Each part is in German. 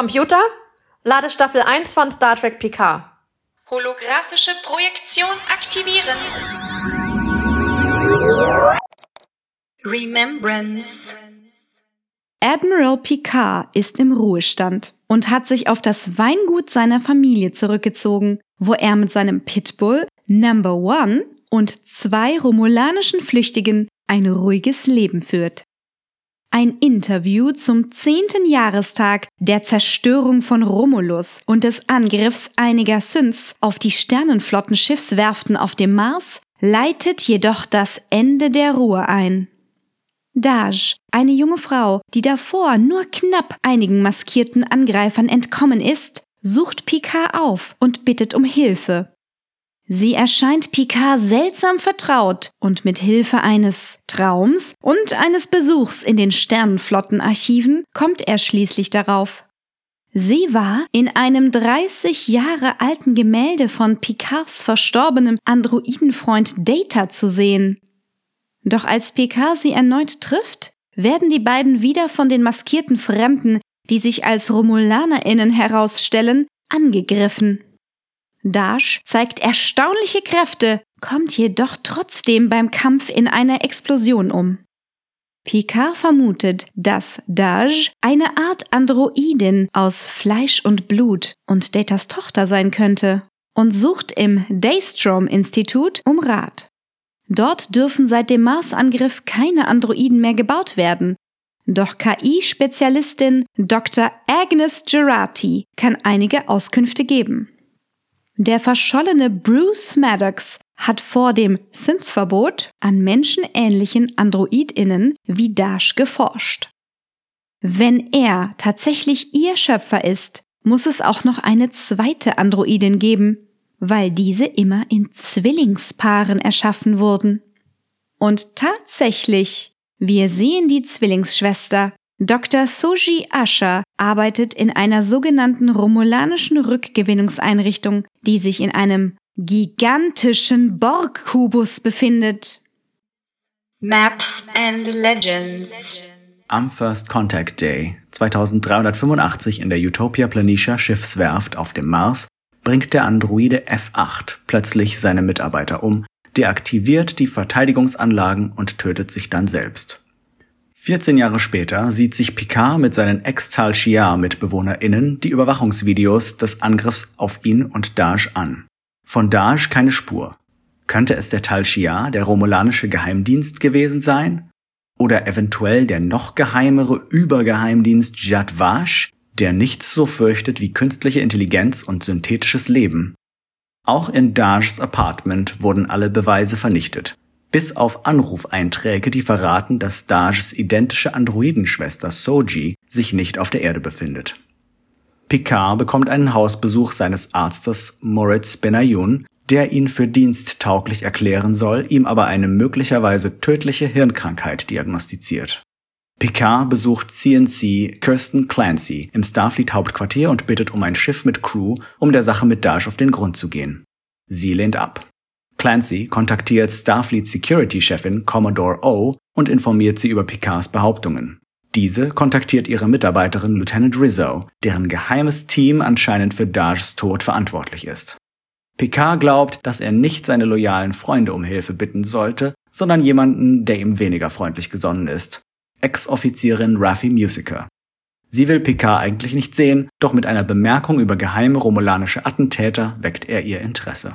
Computer, lade Staffel 1 von Star Trek Picard. Holographische Projektion aktivieren. Remembrance. Admiral Picard ist im Ruhestand und hat sich auf das Weingut seiner Familie zurückgezogen, wo er mit seinem Pitbull Number One und zwei romulanischen Flüchtigen ein ruhiges Leben führt. Ein Interview zum zehnten Jahrestag der Zerstörung von Romulus und des Angriffs einiger Synths auf die Sternenflottenschiffswerften auf dem Mars leitet jedoch das Ende der Ruhe ein. Daj, eine junge Frau, die davor nur knapp einigen maskierten Angreifern entkommen ist, sucht Picard auf und bittet um Hilfe. Sie erscheint Picard seltsam vertraut und mit Hilfe eines Traums und eines Besuchs in den Sternenflottenarchiven kommt er schließlich darauf. Sie war in einem 30 Jahre alten Gemälde von Picards verstorbenem Androidenfreund Data zu sehen. Doch als Picard sie erneut trifft, werden die beiden wieder von den maskierten Fremden, die sich als RomulanerInnen herausstellen, angegriffen. Dash zeigt erstaunliche Kräfte, kommt jedoch trotzdem beim Kampf in einer Explosion um. Picard vermutet, dass Daj eine Art Androidin aus Fleisch und Blut und Datas Tochter sein könnte und sucht im Daystrom-Institut um Rat. Dort dürfen seit dem Marsangriff keine Androiden mehr gebaut werden. Doch KI-Spezialistin Dr. Agnes Gerati kann einige Auskünfte geben. Der verschollene Bruce Maddox hat vor dem Synthverbot an menschenähnlichen AndroidInnen wie Dash geforscht. Wenn er tatsächlich ihr Schöpfer ist, muss es auch noch eine zweite Androidin geben, weil diese immer in Zwillingspaaren erschaffen wurden. Und tatsächlich, wir sehen die Zwillingsschwester, Dr. Soji Asher arbeitet in einer sogenannten romulanischen Rückgewinnungseinrichtung, die sich in einem gigantischen Borg-Kubus befindet. Maps and Legends. Am First Contact Day 2385 in der Utopia Planitia Schiffswerft auf dem Mars bringt der Androide F8 plötzlich seine Mitarbeiter um, deaktiviert die Verteidigungsanlagen und tötet sich dann selbst. 14 Jahre später sieht sich Picard mit seinen Ex-Tal Shiar-MitbewohnerInnen die Überwachungsvideos des Angriffs auf ihn und Dash an. Von Dash keine Spur. Könnte es der Tal Shiar, der romulanische Geheimdienst gewesen sein? Oder eventuell der noch geheimere Übergeheimdienst Jad Vash, der nichts so fürchtet wie künstliche Intelligenz und synthetisches Leben? Auch in Dashs Apartment wurden alle Beweise vernichtet bis auf Anrufeinträge, die verraten, dass Dages identische Androidenschwester Soji sich nicht auf der Erde befindet. Picard bekommt einen Hausbesuch seines Arztes Moritz Benayoun, der ihn für diensttauglich erklären soll, ihm aber eine möglicherweise tödliche Hirnkrankheit diagnostiziert. Picard besucht CNC Kirsten Clancy im Starfleet Hauptquartier und bittet um ein Schiff mit Crew, um der Sache mit Dash auf den Grund zu gehen. Sie lehnt ab. Clancy kontaktiert Starfleet Security-Chefin Commodore O und informiert sie über Picards Behauptungen. Diese kontaktiert ihre Mitarbeiterin Lieutenant Rizzo, deren geheimes Team anscheinend für Dajs Tod verantwortlich ist. Picard glaubt, dass er nicht seine loyalen Freunde um Hilfe bitten sollte, sondern jemanden, der ihm weniger freundlich gesonnen ist. Ex-Offizierin Raffi Musiker. Sie will Picard eigentlich nicht sehen, doch mit einer Bemerkung über geheime romulanische Attentäter weckt er ihr Interesse.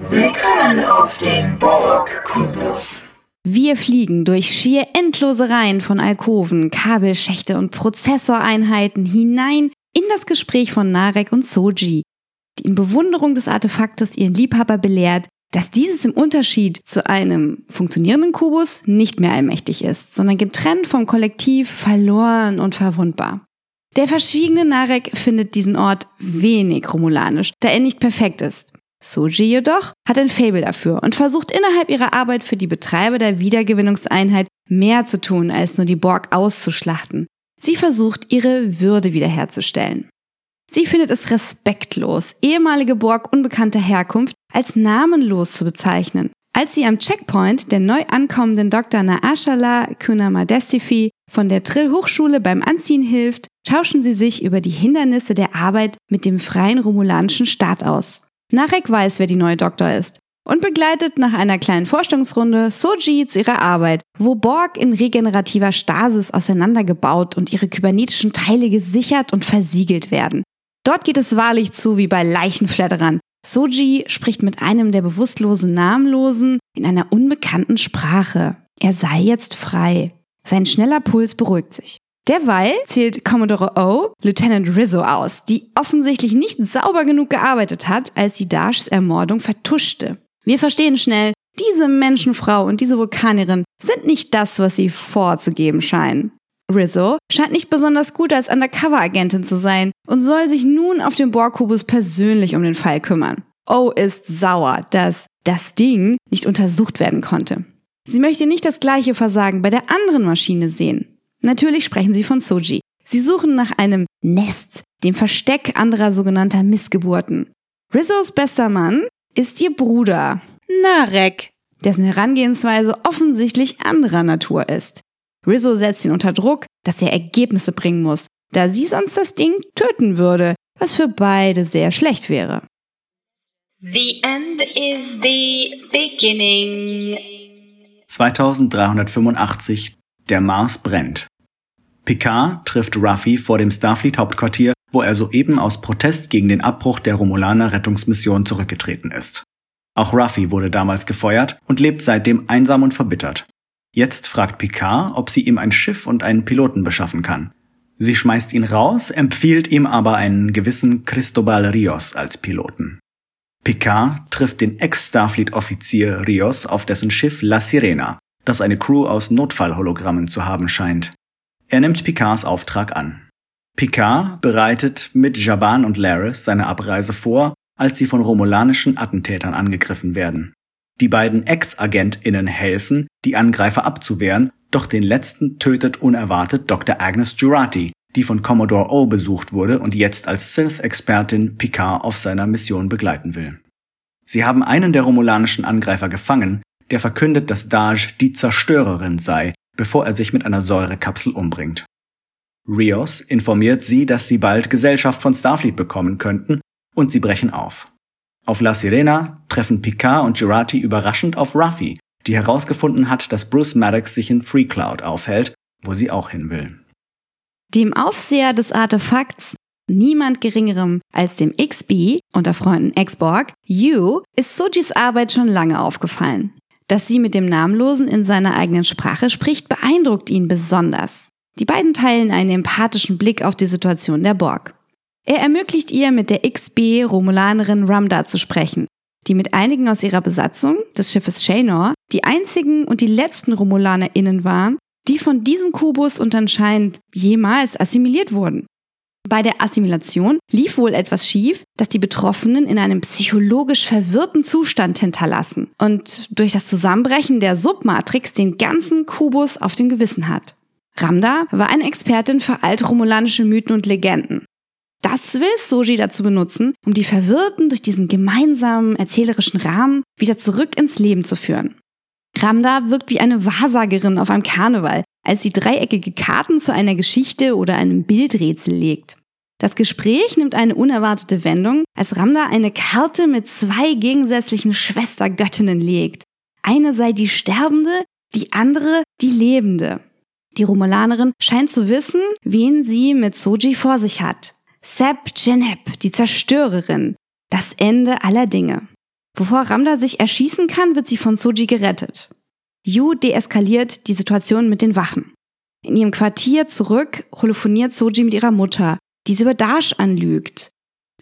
Willkommen auf dem Borg-Kubus. Wir fliegen durch schier endlose Reihen von Alkoven, Kabelschächte und Prozessoreinheiten hinein in das Gespräch von Narek und Soji, die in Bewunderung des Artefaktes ihren Liebhaber belehrt, dass dieses im Unterschied zu einem funktionierenden Kubus nicht mehr allmächtig ist, sondern getrennt vom Kollektiv, verloren und verwundbar. Der verschwiegene Narek findet diesen Ort wenig romulanisch, da er nicht perfekt ist. Soji jedoch hat ein Fable dafür und versucht innerhalb ihrer Arbeit für die Betreiber der Wiedergewinnungseinheit mehr zu tun, als nur die Borg auszuschlachten. Sie versucht, ihre Würde wiederherzustellen. Sie findet es respektlos, ehemalige Borg unbekannter Herkunft als namenlos zu bezeichnen. Als sie am Checkpoint der neu ankommenden Dr. Naashala Kunamadestifi von der Trill-Hochschule beim Anziehen hilft, tauschen sie sich über die Hindernisse der Arbeit mit dem freien romulanischen Staat aus. Narek weiß, wer die neue Doktor ist und begleitet nach einer kleinen Forschungsrunde Soji zu ihrer Arbeit, wo Borg in regenerativer Stasis auseinandergebaut und ihre kybernetischen Teile gesichert und versiegelt werden. Dort geht es wahrlich zu wie bei Leichenfledderern. Soji spricht mit einem der bewusstlosen Namenlosen in einer unbekannten Sprache. Er sei jetzt frei. Sein schneller Puls beruhigt sich. Derweil zählt Commodore O Lieutenant Rizzo aus, die offensichtlich nicht sauber genug gearbeitet hat, als sie Dashs Ermordung vertuschte. Wir verstehen schnell, diese Menschenfrau und diese Vulkanierin sind nicht das, was sie vorzugeben scheinen. Rizzo scheint nicht besonders gut als Undercover-Agentin zu sein und soll sich nun auf dem Borg-Kubus persönlich um den Fall kümmern. O ist sauer, dass das Ding nicht untersucht werden konnte. Sie möchte nicht das gleiche Versagen bei der anderen Maschine sehen. Natürlich sprechen sie von Soji. Sie suchen nach einem Nest, dem Versteck anderer sogenannter Missgeburten. Rizzos bester Mann ist ihr Bruder, Narek, dessen Herangehensweise offensichtlich anderer Natur ist. Rizzo setzt ihn unter Druck, dass er Ergebnisse bringen muss, da sie sonst das Ding töten würde, was für beide sehr schlecht wäre. The end is the beginning. 2385 Der Mars brennt. Picard trifft Ruffy vor dem Starfleet-Hauptquartier wo er soeben aus Protest gegen den Abbruch der Romulaner Rettungsmission zurückgetreten ist. Auch Ruffy wurde damals gefeuert und lebt seitdem einsam und verbittert. Jetzt fragt Picard, ob sie ihm ein Schiff und einen Piloten beschaffen kann. Sie schmeißt ihn raus, empfiehlt ihm aber einen gewissen Cristobal Rios als Piloten. Picard trifft den Ex-Starfleet-Offizier Rios auf dessen Schiff La Sirena, das eine Crew aus Notfallhologrammen zu haben scheint. Er nimmt Picards Auftrag an. Picard bereitet mit Jaban und Laris seine Abreise vor, als sie von romulanischen Attentätern angegriffen werden. Die beiden Ex-AgentInnen helfen, die Angreifer abzuwehren, doch den letzten tötet unerwartet Dr. Agnes Jurati, die von Commodore O besucht wurde und jetzt als Sith-Expertin Picard auf seiner Mission begleiten will. Sie haben einen der romulanischen Angreifer gefangen, der verkündet, dass Daj die Zerstörerin sei, bevor er sich mit einer Säurekapsel umbringt. Rios informiert sie, dass sie bald Gesellschaft von Starfleet bekommen könnten und sie brechen auf. Auf La Sirena treffen Picard und Girardi überraschend auf Ruffy, die herausgefunden hat, dass Bruce Maddox sich in Free Cloud aufhält, wo sie auch hin will. Dem Aufseher des Artefakts, niemand geringerem als dem XB, unter Freunden Xborg, Yu, ist Sojis Arbeit schon lange aufgefallen. Dass sie mit dem Namenlosen in seiner eigenen Sprache spricht, beeindruckt ihn besonders. Die beiden teilen einen empathischen Blick auf die Situation der Borg. Er ermöglicht ihr, mit der XB-Romulanerin Ramda zu sprechen, die mit einigen aus ihrer Besatzung des Schiffes Shaynor die einzigen und die letzten RomulanerInnen waren, die von diesem Kubus und anscheinend jemals assimiliert wurden. Bei der Assimilation lief wohl etwas schief, das die Betroffenen in einem psychologisch verwirrten Zustand hinterlassen und durch das Zusammenbrechen der Submatrix den ganzen Kubus auf dem Gewissen hat. Ramda war eine Expertin für altromulanische Mythen und Legenden. Das will Soji dazu benutzen, um die Verwirrten durch diesen gemeinsamen erzählerischen Rahmen wieder zurück ins Leben zu führen. Ramda wirkt wie eine Wahrsagerin auf einem Karneval, als sie dreieckige Karten zu einer Geschichte oder einem Bildrätsel legt. Das Gespräch nimmt eine unerwartete Wendung, als Ramda eine Karte mit zwei gegensätzlichen Schwestergöttinnen legt. Eine sei die Sterbende, die andere die Lebende. Die Romulanerin scheint zu wissen, wen sie mit Soji vor sich hat. Seb Genep, die Zerstörerin. Das Ende aller Dinge. Bevor Ramda sich erschießen kann, wird sie von Soji gerettet. Yu deeskaliert die Situation mit den Wachen. In ihrem Quartier zurück holophoniert Soji mit ihrer Mutter, die sie über Dash anlügt.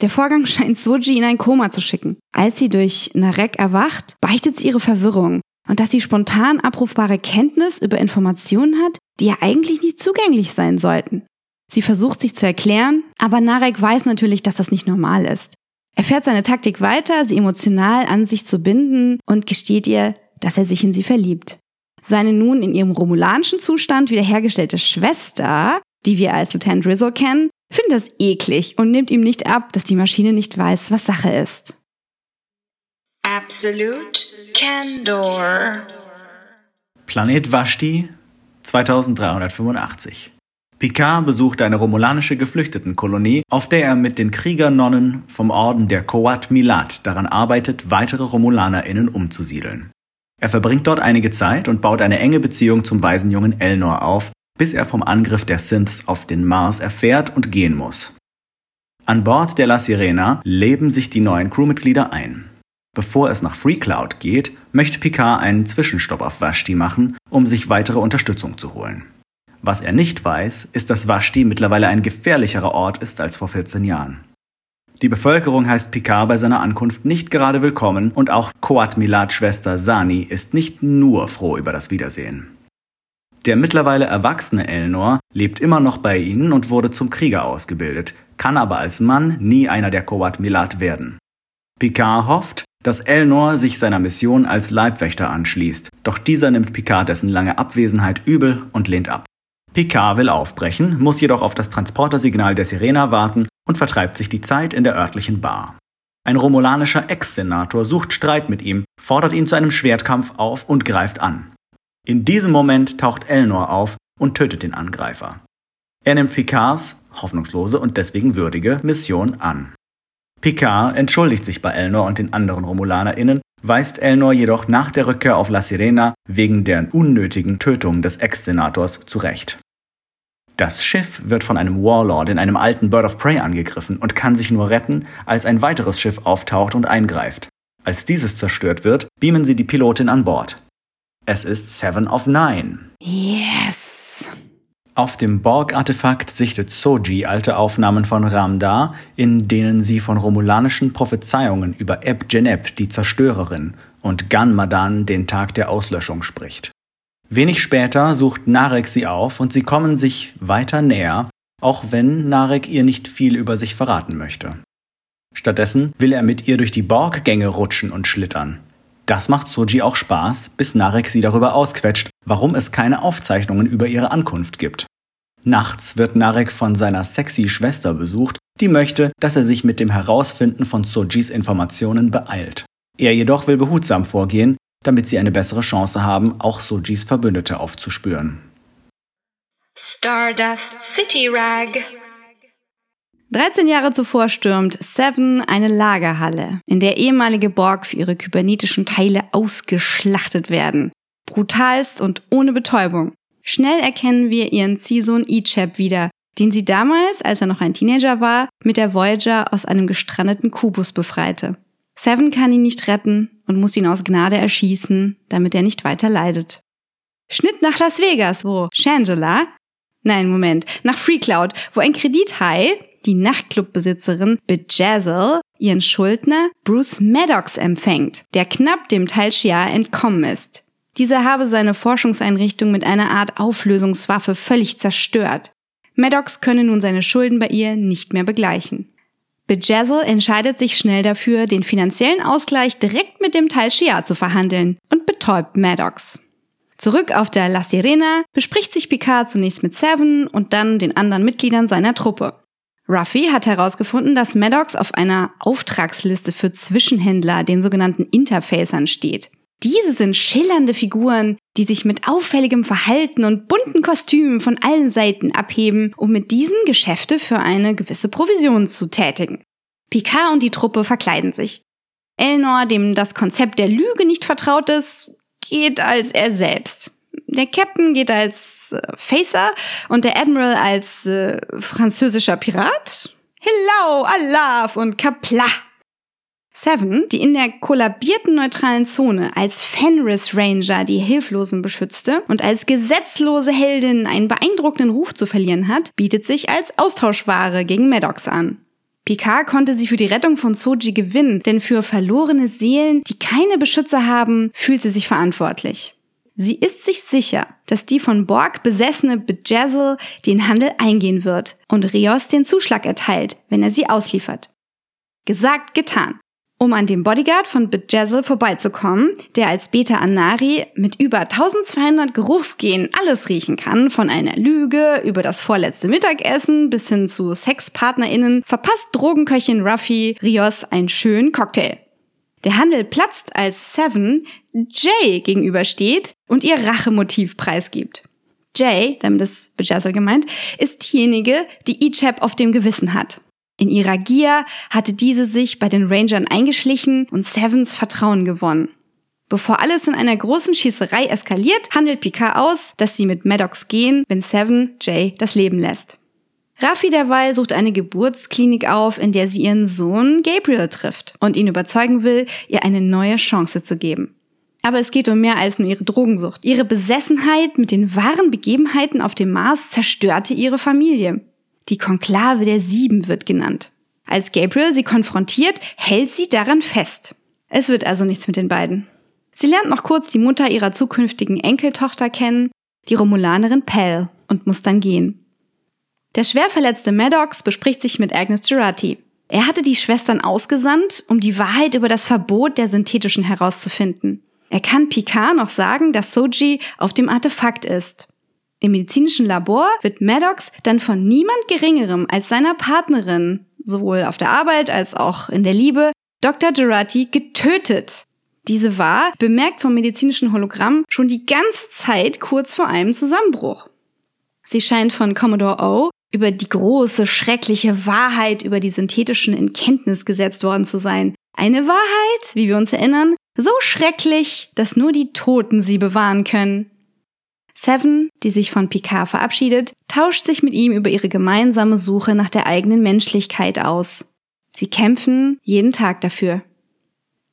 Der Vorgang scheint Soji in ein Koma zu schicken. Als sie durch Narek erwacht, beichtet sie ihre Verwirrung und dass sie spontan abrufbare Kenntnis über Informationen hat, die ja eigentlich nicht zugänglich sein sollten. Sie versucht sich zu erklären, aber Narek weiß natürlich, dass das nicht normal ist. Er fährt seine Taktik weiter, sie emotional an sich zu binden und gesteht ihr, dass er sich in sie verliebt. Seine nun in ihrem romulanischen Zustand wiederhergestellte Schwester, die wir als Lieutenant Rizzo kennen, findet das eklig und nimmt ihm nicht ab, dass die Maschine nicht weiß, was Sache ist. absolute candor. Planet Vashti 2385 Picard besucht eine romulanische Geflüchtetenkolonie, auf der er mit den Kriegernonnen vom Orden der Coat Milat daran arbeitet, weitere RomulanerInnen umzusiedeln. Er verbringt dort einige Zeit und baut eine enge Beziehung zum Waisenjungen Elnor auf, bis er vom Angriff der Synths auf den Mars erfährt und gehen muss. An Bord der La Sirena leben sich die neuen Crewmitglieder ein. Bevor es nach FreeCloud geht, möchte Picard einen Zwischenstopp auf Vashti machen, um sich weitere Unterstützung zu holen. Was er nicht weiß, ist, dass Vashti mittlerweile ein gefährlicherer Ort ist als vor 14 Jahren. Die Bevölkerung heißt Picard bei seiner Ankunft nicht gerade willkommen und auch Coat Milat Schwester Sani ist nicht nur froh über das Wiedersehen. Der mittlerweile erwachsene Elnor lebt immer noch bei ihnen und wurde zum Krieger ausgebildet, kann aber als Mann nie einer der Coat Milat werden. Picard hofft, dass Elnor sich seiner Mission als Leibwächter anschließt, doch dieser nimmt Picard dessen lange Abwesenheit übel und lehnt ab. Picard will aufbrechen, muss jedoch auf das Transportersignal der Sirena warten und vertreibt sich die Zeit in der örtlichen Bar. Ein romulanischer Ex-Senator sucht Streit mit ihm, fordert ihn zu einem Schwertkampf auf und greift an. In diesem Moment taucht Elnor auf und tötet den Angreifer. Er nimmt Picards, hoffnungslose und deswegen würdige, Mission an. Picard entschuldigt sich bei Elnor und den anderen RomulanerInnen, weist Elnor jedoch nach der Rückkehr auf La Sirena wegen der unnötigen Tötung des Ex-Senators zurecht. Das Schiff wird von einem Warlord in einem alten Bird of Prey angegriffen und kann sich nur retten, als ein weiteres Schiff auftaucht und eingreift. Als dieses zerstört wird, beamen sie die Pilotin an Bord. Es ist Seven of Nine. Yes! Auf dem Borg-Artefakt sichtet Soji alte Aufnahmen von Ramda, in denen sie von romulanischen Prophezeiungen über Eb Geneb, die Zerstörerin, und Ganmadan, den Tag der Auslöschung, spricht. Wenig später sucht Narek sie auf und sie kommen sich weiter näher, auch wenn Narek ihr nicht viel über sich verraten möchte. Stattdessen will er mit ihr durch die Borggänge rutschen und schlittern. Das macht Soji auch Spaß, bis Narek sie darüber ausquetscht, warum es keine Aufzeichnungen über ihre Ankunft gibt. Nachts wird Narek von seiner sexy Schwester besucht, die möchte, dass er sich mit dem Herausfinden von Sojis Informationen beeilt. Er jedoch will behutsam vorgehen, damit sie eine bessere Chance haben, auch Sojis Verbündete aufzuspüren. Stardust City Rag. 13 Jahre zuvor stürmt Seven eine Lagerhalle, in der ehemalige Borg für ihre kybernetischen Teile ausgeschlachtet werden. Brutalst und ohne Betäubung. Schnell erkennen wir ihren Ziehsohn Ichab wieder, den sie damals, als er noch ein Teenager war, mit der Voyager aus einem gestrandeten Kubus befreite. Seven kann ihn nicht retten und muss ihn aus Gnade erschießen, damit er nicht weiter leidet. Schnitt nach Las Vegas, wo Shangela, nein, Moment, nach Freecloud, wo ein Kredithai, die Nachtclubbesitzerin Bejazzle, ihren Schuldner Bruce Maddox empfängt, der knapp dem Teil Shia entkommen ist. Dieser habe seine Forschungseinrichtung mit einer Art Auflösungswaffe völlig zerstört. Maddox könne nun seine Schulden bei ihr nicht mehr begleichen. Bejazzle entscheidet sich schnell dafür, den finanziellen Ausgleich direkt mit dem Teil Shia zu verhandeln und betäubt Maddox. Zurück auf der La Sirena bespricht sich Picard zunächst mit Seven und dann den anderen Mitgliedern seiner Truppe. Ruffy hat herausgefunden, dass Maddox auf einer Auftragsliste für Zwischenhändler, den sogenannten Interfacern, steht. Diese sind schillernde Figuren, die sich mit auffälligem Verhalten und bunten Kostümen von allen Seiten abheben, um mit diesen Geschäfte für eine gewisse Provision zu tätigen. Picard und die Truppe verkleiden sich. Elnor, dem das Konzept der Lüge nicht vertraut ist, geht als er selbst. Der Captain geht als äh, Facer und der Admiral als äh, französischer Pirat. Hello, Allah und Kapla. Seven, die in der kollabierten neutralen Zone als Fenris Ranger die Hilflosen beschützte und als gesetzlose Heldin einen beeindruckenden Ruf zu verlieren hat, bietet sich als Austauschware gegen Maddox an. Picard konnte sie für die Rettung von Soji gewinnen, denn für verlorene Seelen, die keine Beschützer haben, fühlt sie sich verantwortlich. Sie ist sich sicher, dass die von Borg besessene Bejazzle den Handel eingehen wird und Rios den Zuschlag erteilt, wenn er sie ausliefert. Gesagt, getan. Um an dem Bodyguard von Bejazzle vorbeizukommen, der als Beta Anari mit über 1200 Geruchsgenen alles riechen kann, von einer Lüge über das vorletzte Mittagessen bis hin zu SexpartnerInnen, verpasst Drogenköchin Ruffy Rios einen schönen Cocktail. Der Handel platzt, als Seven Jay gegenübersteht und ihr Rachemotiv preisgibt. Jay, damit ist Bejazzle gemeint, ist diejenige, die Ichab auf dem Gewissen hat. In ihrer Gier hatte diese sich bei den Rangern eingeschlichen und Sevens Vertrauen gewonnen. Bevor alles in einer großen Schießerei eskaliert, handelt Picard aus, dass sie mit Maddox gehen, wenn Seven Jay das Leben lässt. Raffi derweil sucht eine Geburtsklinik auf, in der sie ihren Sohn Gabriel trifft und ihn überzeugen will, ihr eine neue Chance zu geben. Aber es geht um mehr als nur ihre Drogensucht. Ihre Besessenheit mit den wahren Begebenheiten auf dem Mars zerstörte ihre Familie. Die Konklave der Sieben wird genannt. Als Gabriel sie konfrontiert, hält sie daran fest. Es wird also nichts mit den beiden. Sie lernt noch kurz die Mutter ihrer zukünftigen Enkeltochter kennen, die Romulanerin Pell, und muss dann gehen. Der schwer verletzte Maddox bespricht sich mit Agnes Girardi. Er hatte die Schwestern ausgesandt, um die Wahrheit über das Verbot der synthetischen herauszufinden. Er kann Picard noch sagen, dass Soji auf dem Artefakt ist. Im medizinischen Labor wird Maddox dann von niemand Geringerem als seiner Partnerin, sowohl auf der Arbeit als auch in der Liebe, Dr. Girardi getötet. Diese war, bemerkt vom medizinischen Hologramm, schon die ganze Zeit kurz vor einem Zusammenbruch. Sie scheint von Commodore O über die große, schreckliche Wahrheit über die synthetischen in Kenntnis gesetzt worden zu sein. Eine Wahrheit, wie wir uns erinnern, so schrecklich, dass nur die Toten sie bewahren können. Seven, die sich von Picard verabschiedet, tauscht sich mit ihm über ihre gemeinsame Suche nach der eigenen Menschlichkeit aus. Sie kämpfen jeden Tag dafür.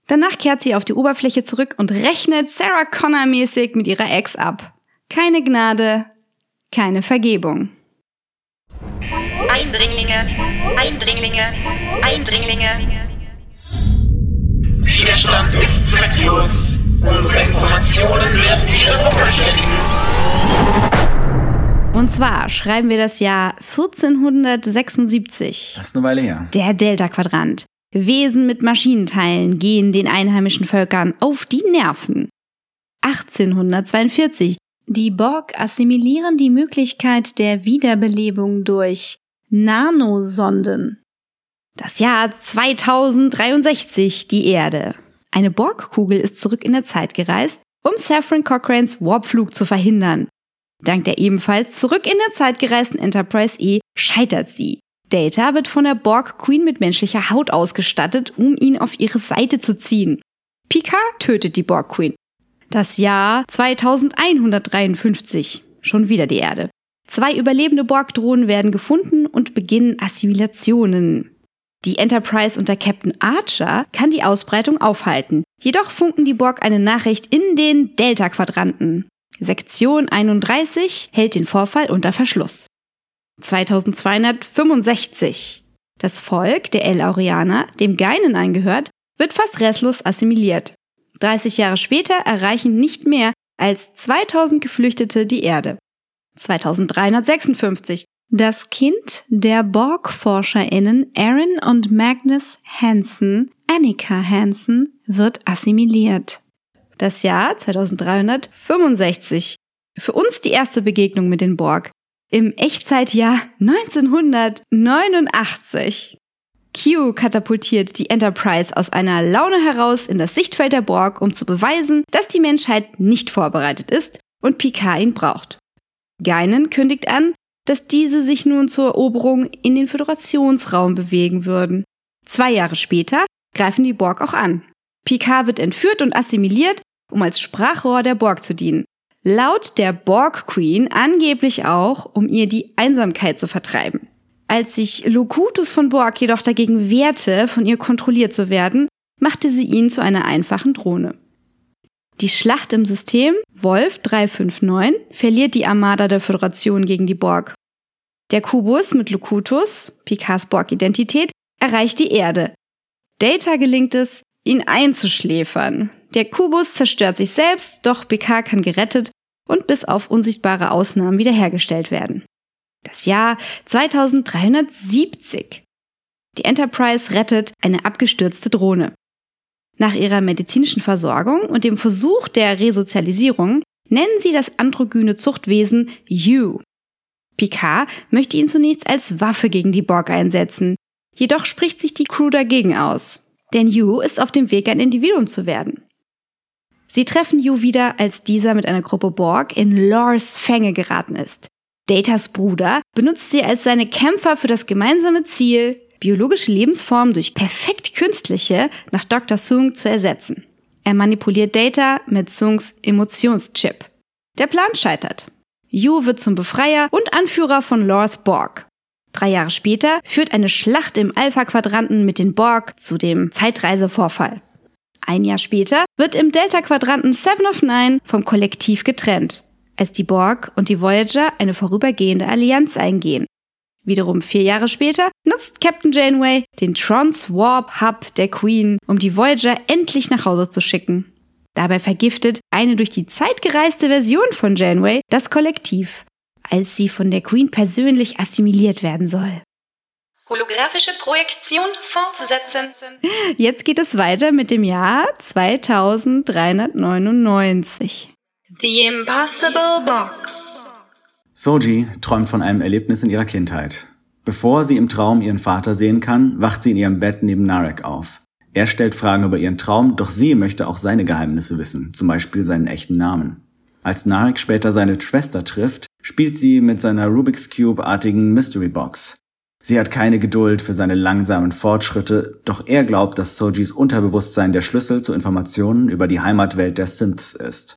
Danach kehrt sie auf die Oberfläche zurück und rechnet Sarah Connor mäßig mit ihrer Ex ab. Keine Gnade, keine Vergebung. Eindringlinge, Eindringlinge, Eindringlinge. Widerstand ist zwecklos. Unsere Informationen werden Ihre vervollständigen. Und zwar schreiben wir das Jahr 1476. Das ist eine Weile her. Der Delta-Quadrant. Wesen mit Maschinenteilen gehen den einheimischen Völkern auf die Nerven. 1842. Die Borg assimilieren die Möglichkeit der Wiederbelebung durch Nanosonden. Das Jahr 2063, die Erde. Eine Borgkugel ist zurück in der Zeit gereist, um Saffron Cochranes Warpflug zu verhindern. Dank der ebenfalls zurück in der Zeit gereisten Enterprise E scheitert sie. Data wird von der Borg Queen mit menschlicher Haut ausgestattet, um ihn auf ihre Seite zu ziehen. Picard tötet die Borg Queen. Das Jahr 2153. Schon wieder die Erde. Zwei überlebende Borg-Drohnen werden gefunden und beginnen Assimilationen. Die Enterprise unter Captain Archer kann die Ausbreitung aufhalten. Jedoch funken die Borg eine Nachricht in den Delta-Quadranten. Sektion 31 hält den Vorfall unter Verschluss. 2265. Das Volk der El Aureaner, dem Geinen angehört, wird fast restlos assimiliert. 30 Jahre später erreichen nicht mehr als 2000 Geflüchtete die Erde. 2356. Das Kind der Borg-ForscherInnen Aaron und Magnus Hansen, Annika Hansen, wird assimiliert. Das Jahr 2365. Für uns die erste Begegnung mit den Borg. Im Echtzeitjahr 1989. Q katapultiert die Enterprise aus einer Laune heraus in das Sichtfeld der Borg, um zu beweisen, dass die Menschheit nicht vorbereitet ist und Picard ihn braucht. Geinen kündigt an, dass diese sich nun zur Eroberung in den Föderationsraum bewegen würden. Zwei Jahre später greifen die Borg auch an. Picard wird entführt und assimiliert, um als Sprachrohr der Borg zu dienen. Laut der Borg Queen angeblich auch, um ihr die Einsamkeit zu vertreiben. Als sich Locutus von Borg jedoch dagegen wehrte, von ihr kontrolliert zu werden, machte sie ihn zu einer einfachen Drohne. Die Schlacht im System Wolf 359 verliert die Armada der Föderation gegen die Borg. Der Kubus mit Locutus, Picards Borg-Identität, erreicht die Erde. Data gelingt es, ihn einzuschläfern. Der Kubus zerstört sich selbst, doch Picard kann gerettet und bis auf unsichtbare Ausnahmen wiederhergestellt werden. Das Jahr 2370. Die Enterprise rettet eine abgestürzte Drohne. Nach ihrer medizinischen Versorgung und dem Versuch der Resozialisierung nennen sie das androgyne Zuchtwesen You. Picard möchte ihn zunächst als Waffe gegen die Borg einsetzen, jedoch spricht sich die Crew dagegen aus. denn Yu ist auf dem Weg, ein Individuum zu werden. Sie treffen Yu wieder, als dieser mit einer Gruppe Borg in Lors Fänge geraten ist. Datas Bruder benutzt sie als seine Kämpfer für das gemeinsame Ziel, biologische Lebensformen durch perfekt künstliche nach Dr. Sung zu ersetzen. Er manipuliert Data mit Sungs Emotionschip. Der Plan scheitert. Yu wird zum Befreier und Anführer von Lors Borg. Drei Jahre später führt eine Schlacht im Alpha-Quadranten mit den Borg zu dem Zeitreisevorfall. Ein Jahr später wird im Delta-Quadranten Seven of Nine vom Kollektiv getrennt, als die Borg und die Voyager eine vorübergehende Allianz eingehen. Wiederum vier Jahre später nutzt Captain Janeway den Trans-Warp Hub der Queen, um die Voyager endlich nach Hause zu schicken. Dabei vergiftet eine durch die Zeit gereiste Version von Janeway das Kollektiv, als sie von der Queen persönlich assimiliert werden soll. Holographische Projektion fortsetzen. Jetzt geht es weiter mit dem Jahr 2399. The Impossible Box. Soji träumt von einem Erlebnis in ihrer Kindheit. Bevor sie im Traum ihren Vater sehen kann, wacht sie in ihrem Bett neben Narek auf. Er stellt Fragen über ihren Traum, doch sie möchte auch seine Geheimnisse wissen, zum Beispiel seinen echten Namen. Als Narek später seine Schwester trifft, spielt sie mit seiner Rubik's Cube-artigen Mystery Box. Sie hat keine Geduld für seine langsamen Fortschritte, doch er glaubt, dass Sojis Unterbewusstsein der Schlüssel zu Informationen über die Heimatwelt der Synths ist.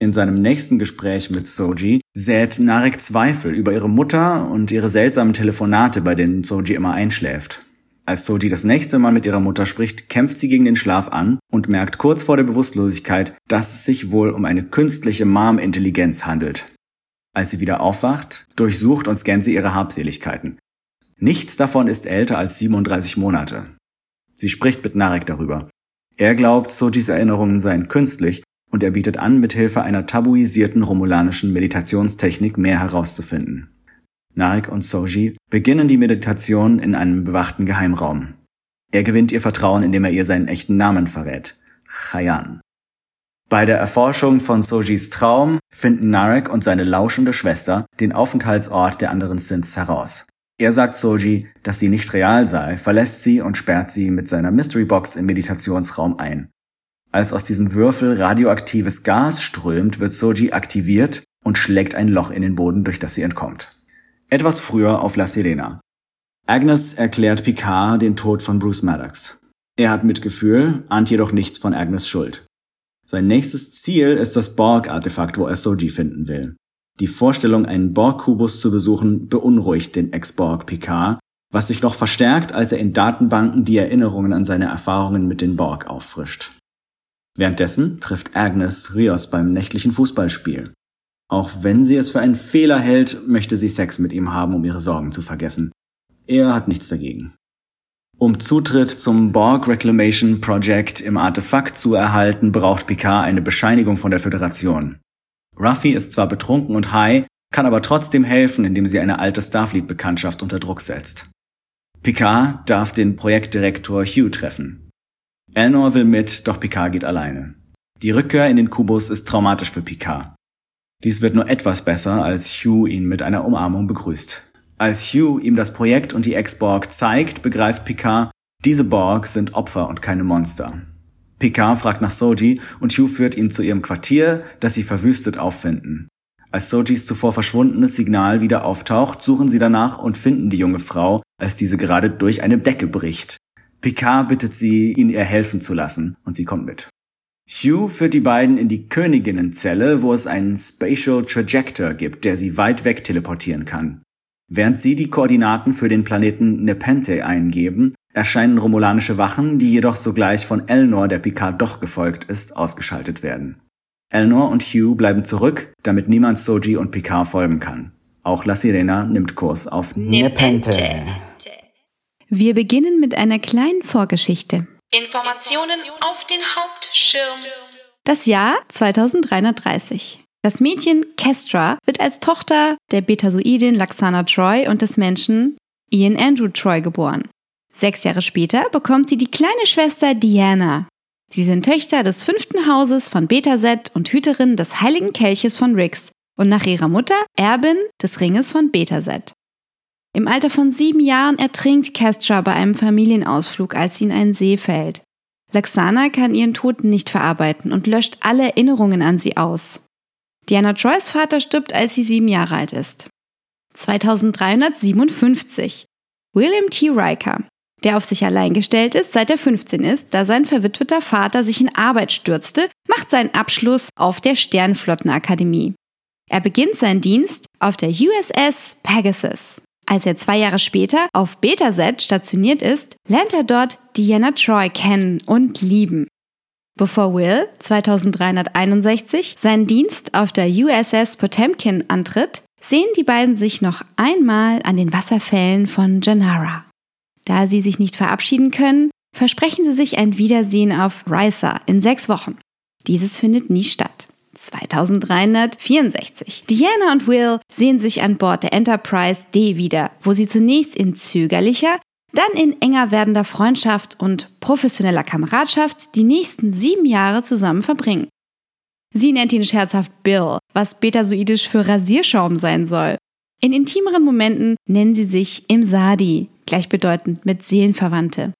In seinem nächsten Gespräch mit Soji sät Narek Zweifel über ihre Mutter und ihre seltsamen Telefonate, bei denen Soji immer einschläft. Als Soji das nächste Mal mit ihrer Mutter spricht, kämpft sie gegen den Schlaf an und merkt kurz vor der Bewusstlosigkeit, dass es sich wohl um eine künstliche Mom-Intelligenz handelt. Als sie wieder aufwacht, durchsucht und scannt sie ihre Habseligkeiten. Nichts davon ist älter als 37 Monate. Sie spricht mit Narek darüber. Er glaubt, Sojis Erinnerungen seien künstlich und er bietet an, mithilfe einer tabuisierten romulanischen Meditationstechnik mehr herauszufinden. Narek und Soji beginnen die Meditation in einem bewachten Geheimraum. Er gewinnt ihr Vertrauen, indem er ihr seinen echten Namen verrät. Chayan. Bei der Erforschung von Sojis Traum finden Narek und seine lauschende Schwester den Aufenthaltsort der anderen Synths heraus. Er sagt Soji, dass sie nicht real sei, verlässt sie und sperrt sie mit seiner Mystery Box im Meditationsraum ein. Als aus diesem Würfel radioaktives Gas strömt, wird Soji aktiviert und schlägt ein Loch in den Boden, durch das sie entkommt. Etwas früher auf La Sirena. Agnes erklärt Picard den Tod von Bruce Maddox. Er hat Mitgefühl, ahnt jedoch nichts von Agnes Schuld. Sein nächstes Ziel ist das Borg-Artefakt, wo er Soji finden will. Die Vorstellung, einen Borg-Kubus zu besuchen, beunruhigt den Ex-Borg Picard, was sich noch verstärkt, als er in Datenbanken die Erinnerungen an seine Erfahrungen mit den Borg auffrischt. Währenddessen trifft Agnes Rios beim nächtlichen Fußballspiel. Auch wenn sie es für einen Fehler hält, möchte sie Sex mit ihm haben, um ihre Sorgen zu vergessen. Er hat nichts dagegen. Um Zutritt zum Borg Reclamation Project im Artefakt zu erhalten, braucht Picard eine Bescheinigung von der Föderation. Ruffy ist zwar betrunken und high, kann aber trotzdem helfen, indem sie eine alte Starfleet-Bekanntschaft unter Druck setzt. Picard darf den Projektdirektor Hugh treffen. Elnor will mit, doch Picard geht alleine. Die Rückkehr in den Kubus ist traumatisch für Picard. Dies wird nur etwas besser, als Hugh ihn mit einer Umarmung begrüßt. Als Hugh ihm das Projekt und die Ex-Borg zeigt, begreift Picard, diese Borg sind Opfer und keine Monster. Picard fragt nach Soji und Hugh führt ihn zu ihrem Quartier, das sie verwüstet auffinden. Als Sojis zuvor verschwundenes Signal wieder auftaucht, suchen sie danach und finden die junge Frau, als diese gerade durch eine Decke bricht. Picard bittet sie, ihn ihr helfen zu lassen, und sie kommt mit. Hugh führt die beiden in die Königinnenzelle, wo es einen Spatial Trajector gibt, der sie weit weg teleportieren kann. Während sie die Koordinaten für den Planeten Nepenthe eingeben, erscheinen romulanische Wachen, die jedoch sogleich von Elnor, der Picard doch gefolgt ist, ausgeschaltet werden. Elnor und Hugh bleiben zurück, damit niemand Soji und Picard folgen kann. Auch La Sirena nimmt Kurs auf Nepenthe. Wir beginnen mit einer kleinen Vorgeschichte. Informationen auf den Hauptschirm. Das Jahr 2330. Das Mädchen Kestra wird als Tochter der Betasoidin Laxana Troy und des Menschen Ian Andrew Troy geboren. Sechs Jahre später bekommt sie die kleine Schwester Diana. Sie sind Töchter des fünften Hauses von Betaset und Hüterin des heiligen Kelches von Rix und nach ihrer Mutter Erbin des Ringes von Betaset. Im Alter von sieben Jahren ertrinkt Kestra bei einem Familienausflug, als sie in einen See fällt. Laxana kann ihren Tod nicht verarbeiten und löscht alle Erinnerungen an sie aus. Diana Troys Vater stirbt, als sie sieben Jahre alt ist. 2357. William T. Riker, der auf sich allein gestellt ist, seit er 15 ist, da sein verwitweter Vater sich in Arbeit stürzte, macht seinen Abschluss auf der Sternflottenakademie. Er beginnt seinen Dienst auf der USS Pegasus. Als er zwei Jahre später auf Betaset stationiert ist, lernt er dort Diana Troy kennen und lieben. Bevor Will 2361 seinen Dienst auf der USS Potemkin antritt, sehen die beiden sich noch einmal an den Wasserfällen von Janara. Da sie sich nicht verabschieden können, versprechen sie sich ein Wiedersehen auf Risa in sechs Wochen. Dieses findet nie statt. 2364. Diana und Will sehen sich an Bord der Enterprise D wieder, wo sie zunächst in zögerlicher, dann in enger werdender Freundschaft und professioneller Kameradschaft die nächsten sieben Jahre zusammen verbringen. Sie nennt ihn scherzhaft Bill, was betasoidisch für Rasierschaum sein soll. In intimeren Momenten nennen sie sich im Sadi, gleichbedeutend mit Seelenverwandte.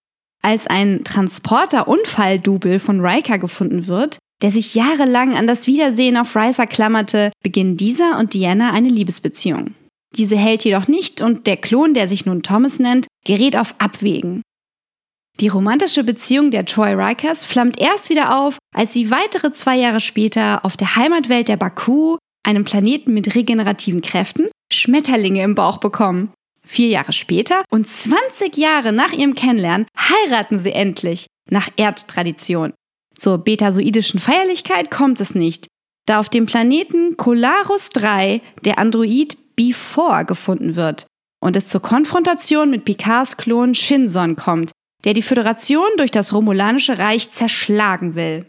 Als ein Transporter-Unfall-Double von Riker gefunden wird, der sich jahrelang an das Wiedersehen auf Riser klammerte, beginnen dieser und Diana eine Liebesbeziehung. Diese hält jedoch nicht und der Klon, der sich nun Thomas nennt, gerät auf Abwägen. Die romantische Beziehung der Troy Rikers flammt erst wieder auf, als sie weitere zwei Jahre später auf der Heimatwelt der Baku, einem Planeten mit regenerativen Kräften, Schmetterlinge im Bauch bekommen. Vier Jahre später und 20 Jahre nach ihrem Kennenlernen heiraten sie endlich, nach Erdtradition. Zur betasoidischen Feierlichkeit kommt es nicht, da auf dem Planeten Colarus 3 der Android B4 gefunden wird und es zur Konfrontation mit Picards Klon Shinson kommt, der die Föderation durch das Romulanische Reich zerschlagen will.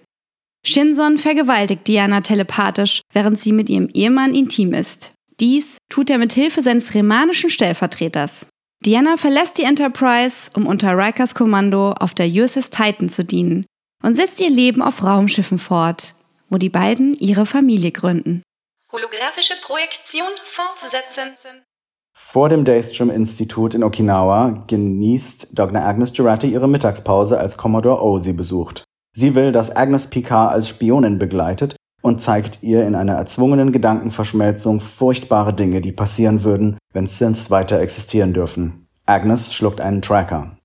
Shinson vergewaltigt Diana telepathisch, während sie mit ihrem Ehemann intim ist. Dies tut er mit Hilfe seines remanischen Stellvertreters. Diana verlässt die Enterprise, um unter Rikers Kommando auf der USS Titan zu dienen und setzt ihr Leben auf Raumschiffen fort, wo die beiden ihre Familie gründen. Holographische Projektion fortsetzen. Vor dem Daystrom-Institut in Okinawa genießt Dr. Agnes Girardi ihre Mittagspause, als Commodore O sie besucht. Sie will, dass Agnes Picard als Spionin begleitet und zeigt ihr in einer erzwungenen Gedankenverschmelzung furchtbare Dinge, die passieren würden, wenn Synths weiter existieren dürfen. Agnes schluckt einen Tracker.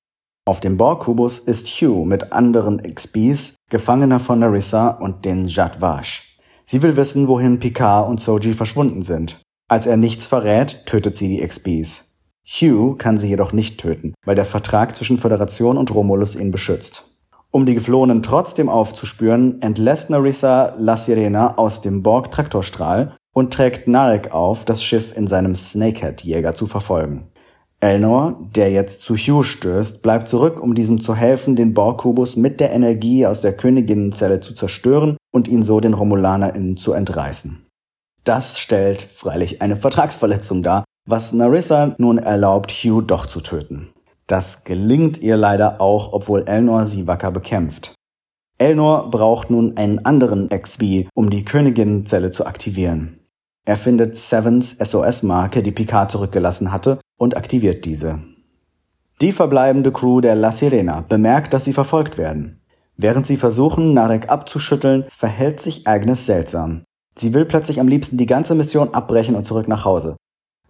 Auf dem Borg-Kubus ist Hugh mit anderen XBs Gefangener von Narissa und den Jadwash. Sie will wissen, wohin Picard und Soji verschwunden sind. Als er nichts verrät, tötet sie die XBs. Hugh kann sie jedoch nicht töten, weil der Vertrag zwischen Föderation und Romulus ihn beschützt. Um die Geflohenen trotzdem aufzuspüren, entlässt Narissa La Sirena aus dem Borg-Traktorstrahl und trägt Narek auf, das Schiff in seinem Snakehead-Jäger zu verfolgen. Elnor, der jetzt zu Hugh stößt, bleibt zurück, um diesem zu helfen, den Borg-Kubus mit der Energie aus der Königinnenzelle zu zerstören und ihn so den RomulanerInnen zu entreißen. Das stellt freilich eine Vertragsverletzung dar, was Narissa nun erlaubt, Hugh doch zu töten. Das gelingt ihr leider auch, obwohl Elnor sie wacker bekämpft. Elnor braucht nun einen anderen XB, um die Königinnenzelle zu aktivieren. Er findet Sevens SOS-Marke, die Picard zurückgelassen hatte, und aktiviert diese. Die verbleibende Crew der La Sirena bemerkt, dass sie verfolgt werden. Während sie versuchen, Narek abzuschütteln, verhält sich Agnes seltsam. Sie will plötzlich am liebsten die ganze Mission abbrechen und zurück nach Hause.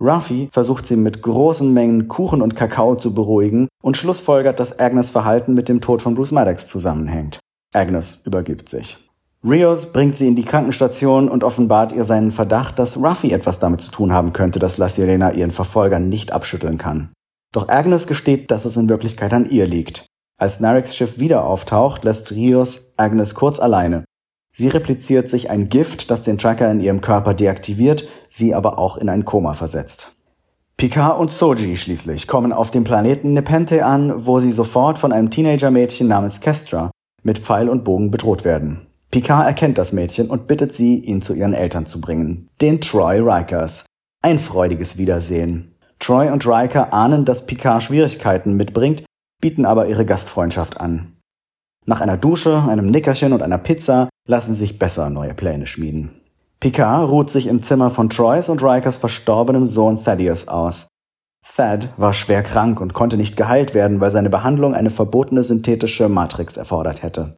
Ruffy versucht sie mit großen Mengen Kuchen und Kakao zu beruhigen und schlussfolgert, dass Agnes Verhalten mit dem Tod von Bruce Maddox zusammenhängt. Agnes übergibt sich. Rios bringt sie in die Krankenstation und offenbart ihr seinen Verdacht, dass Ruffy etwas damit zu tun haben könnte, dass La Sirena ihren Verfolger nicht abschütteln kann. Doch Agnes gesteht, dass es in Wirklichkeit an ihr liegt. Als Nareks Schiff wieder auftaucht, lässt Rios Agnes kurz alleine Sie repliziert sich ein Gift, das den Tracker in ihrem Körper deaktiviert, sie aber auch in ein Koma versetzt. Picard und Soji schließlich kommen auf dem Planeten Nepenthe an, wo sie sofort von einem Teenager-Mädchen namens Kestra mit Pfeil und Bogen bedroht werden. Picard erkennt das Mädchen und bittet sie, ihn zu ihren Eltern zu bringen, den Troy Rikers. Ein freudiges Wiedersehen. Troy und Riker ahnen, dass Picard Schwierigkeiten mitbringt, bieten aber ihre Gastfreundschaft an. Nach einer Dusche, einem Nickerchen und einer Pizza lassen sich besser neue Pläne schmieden. Picard ruht sich im Zimmer von Troys und Rikers verstorbenem Sohn Thaddeus aus. Thad war schwer krank und konnte nicht geheilt werden, weil seine Behandlung eine verbotene synthetische Matrix erfordert hätte.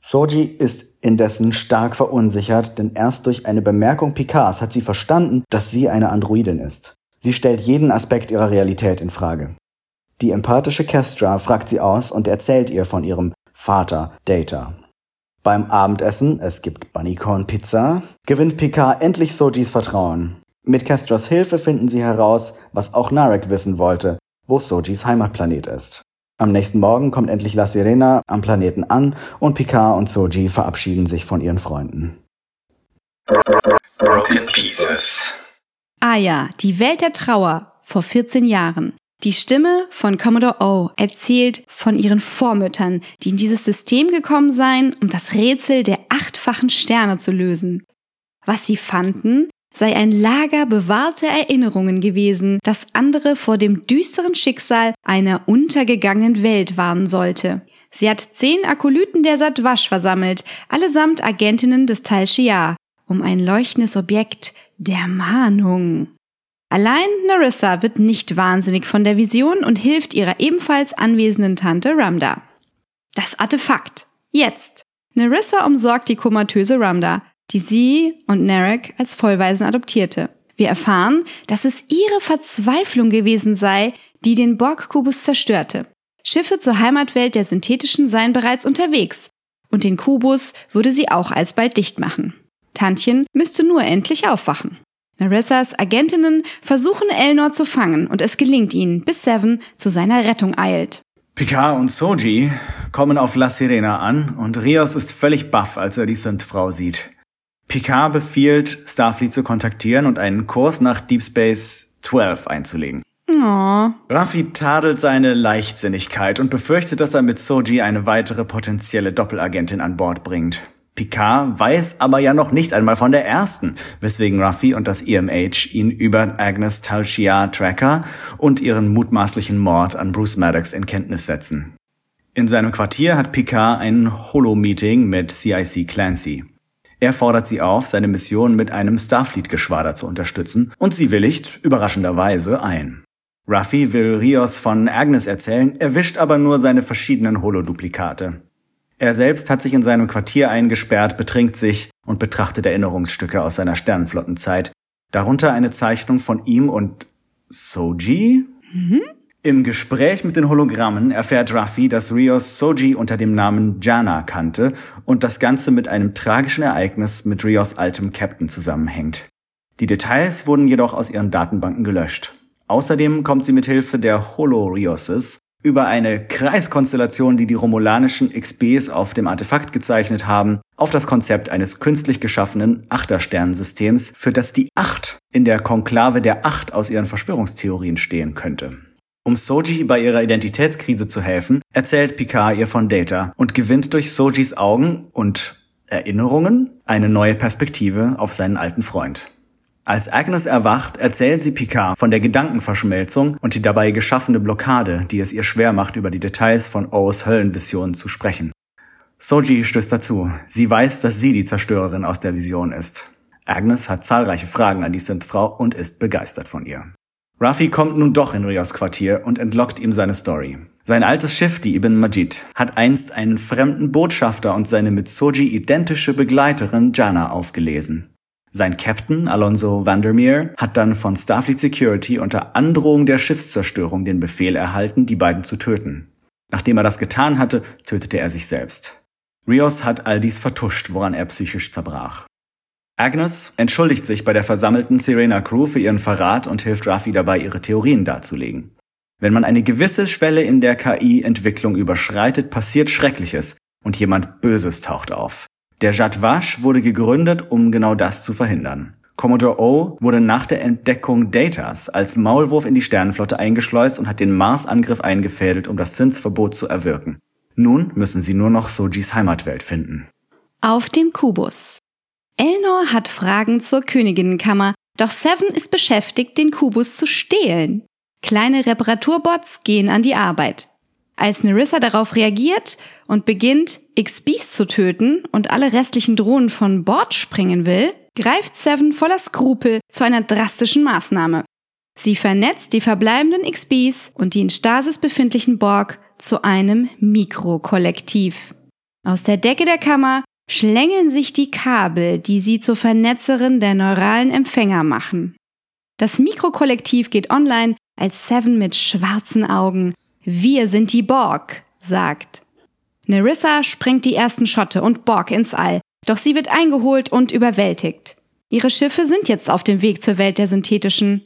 Soji ist indessen stark verunsichert, denn erst durch eine Bemerkung Picards hat sie verstanden, dass sie eine Androidin ist. Sie stellt jeden Aspekt ihrer Realität in Frage. Die empathische Kestra fragt sie aus und erzählt ihr von ihrem Vater Data. Beim Abendessen, es gibt Bunnycorn Pizza, gewinnt Picard endlich Sojis Vertrauen. Mit Kestras Hilfe finden sie heraus, was auch Narek wissen wollte, wo Sojis Heimatplanet ist. Am nächsten Morgen kommt endlich La Sirena am Planeten an und Picard und Soji verabschieden sich von ihren Freunden. Broken Pieces. Ah ja, die Welt der Trauer vor 14 Jahren. Die Stimme von Commodore O erzählt von ihren Vormüttern, die in dieses System gekommen seien, um das Rätsel der achtfachen Sterne zu lösen. Was sie fanden, sei ein Lager bewahrter Erinnerungen gewesen, das andere vor dem düsteren Schicksal einer untergegangenen Welt warnen sollte. Sie hat zehn Akolyten der Satwasch versammelt, allesamt Agentinnen des Tal Shia, um ein leuchtendes Objekt der Mahnung. Allein Narissa wird nicht wahnsinnig von der Vision und hilft ihrer ebenfalls anwesenden Tante Ramda. Das Artefakt. Jetzt. Narissa umsorgt die komatöse Ramda, die sie und Narek als Vollweisen adoptierte. Wir erfahren, dass es ihre Verzweiflung gewesen sei, die den Borg-Kubus zerstörte. Schiffe zur Heimatwelt der Synthetischen seien bereits unterwegs und den Kubus würde sie auch alsbald dicht machen. Tantchen müsste nur endlich aufwachen. Narissas Agentinnen versuchen Elnor zu fangen und es gelingt ihnen, bis Seven zu seiner Rettung eilt. Picard und Soji kommen auf La Sirena an und Rios ist völlig baff, als er die Synth-Frau sieht. Picard befiehlt, Starfleet zu kontaktieren und einen Kurs nach Deep Space 12 einzulegen. Oh. Raffi tadelt seine Leichtsinnigkeit und befürchtet, dass er mit Soji eine weitere potenzielle Doppelagentin an Bord bringt. Picard weiß aber ja noch nicht einmal von der ersten, weswegen Ruffy und das EMH ihn über Agnes Talchia Tracker und ihren mutmaßlichen Mord an Bruce Maddox in Kenntnis setzen. In seinem Quartier hat Picard ein Holo-Meeting mit CIC Clancy. Er fordert sie auf, seine Mission mit einem Starfleet-Geschwader zu unterstützen und sie willigt überraschenderweise ein. Ruffy will Rios von Agnes erzählen, erwischt aber nur seine verschiedenen Holoduplikate. Er selbst hat sich in seinem Quartier eingesperrt, betrinkt sich und betrachtet Erinnerungsstücke aus seiner Sternenflottenzeit, darunter eine Zeichnung von ihm und Soji? Mhm. Im Gespräch mit den Hologrammen erfährt Ruffy, dass Rios Soji unter dem Namen Jana kannte und das Ganze mit einem tragischen Ereignis mit Rios altem Captain zusammenhängt. Die Details wurden jedoch aus ihren Datenbanken gelöscht. Außerdem kommt sie mit Hilfe der Holo-Rioses über eine Kreiskonstellation, die die romulanischen XBs auf dem Artefakt gezeichnet haben, auf das Konzept eines künstlich geschaffenen Achtersternensystems, für das die Acht in der Konklave der Acht aus ihren Verschwörungstheorien stehen könnte. Um Soji bei ihrer Identitätskrise zu helfen, erzählt Picard ihr von Data und gewinnt durch Sojis Augen und Erinnerungen eine neue Perspektive auf seinen alten Freund. Als Agnes erwacht, erzählt sie Picard von der Gedankenverschmelzung und die dabei geschaffene Blockade, die es ihr schwer macht, über die Details von O's Höllenvision zu sprechen. Soji stößt dazu. Sie weiß, dass sie die Zerstörerin aus der Vision ist. Agnes hat zahlreiche Fragen an die Synthfrau und ist begeistert von ihr. Ruffy kommt nun doch in Rios Quartier und entlockt ihm seine Story. Sein altes Schiff, die Ibn Majid, hat einst einen fremden Botschafter und seine mit Soji identische Begleiterin Jana aufgelesen. Sein Captain, Alonso Vandermeer, hat dann von Starfleet Security unter Androhung der Schiffszerstörung den Befehl erhalten, die beiden zu töten. Nachdem er das getan hatte, tötete er sich selbst. Rios hat all dies vertuscht, woran er psychisch zerbrach. Agnes entschuldigt sich bei der versammelten Serena Crew für ihren Verrat und hilft Ruffy dabei, ihre Theorien darzulegen. Wenn man eine gewisse Schwelle in der KI-Entwicklung überschreitet, passiert Schreckliches und jemand Böses taucht auf. Der Jadwash wurde gegründet, um genau das zu verhindern. Commodore O wurde nach der Entdeckung Datas als Maulwurf in die Sternenflotte eingeschleust und hat den Mars-Angriff eingefädelt, um das Synth-Verbot zu erwirken. Nun müssen sie nur noch Sojis Heimatwelt finden. Auf dem Kubus. Elnor hat Fragen zur Königinnenkammer, doch Seven ist beschäftigt, den Kubus zu stehlen. Kleine Reparaturbots gehen an die Arbeit. Als Nerissa darauf reagiert und beginnt, XBs zu töten und alle restlichen Drohnen von Bord springen will, greift Seven voller Skrupel zu einer drastischen Maßnahme. Sie vernetzt die verbleibenden XBs und die in Stasis befindlichen Borg zu einem Mikrokollektiv. Aus der Decke der Kammer schlängeln sich die Kabel, die sie zur Vernetzerin der neuralen Empfänger machen. Das Mikrokollektiv geht online, als Seven mit schwarzen Augen Wir sind die Borg sagt. Nerissa sprengt die ersten Schotte und Borg ins All, doch sie wird eingeholt und überwältigt. Ihre Schiffe sind jetzt auf dem Weg zur Welt der Synthetischen.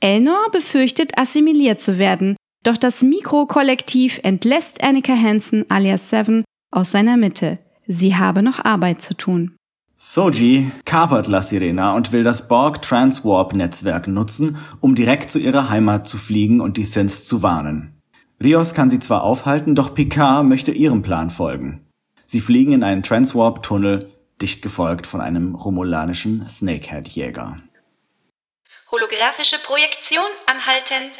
Elnor befürchtet, assimiliert zu werden, doch das Mikrokollektiv entlässt Annika Hansen alias Seven aus seiner Mitte. Sie habe noch Arbeit zu tun. Soji kapert La Sirena und will das Borg Transwarp Netzwerk nutzen, um direkt zu ihrer Heimat zu fliegen und die Synths zu warnen. Rios kann sie zwar aufhalten, doch Picard möchte ihrem Plan folgen. Sie fliegen in einen Transwarp-Tunnel, dicht gefolgt von einem romulanischen Snakehead-Jäger. Holographische Projektion anhalten.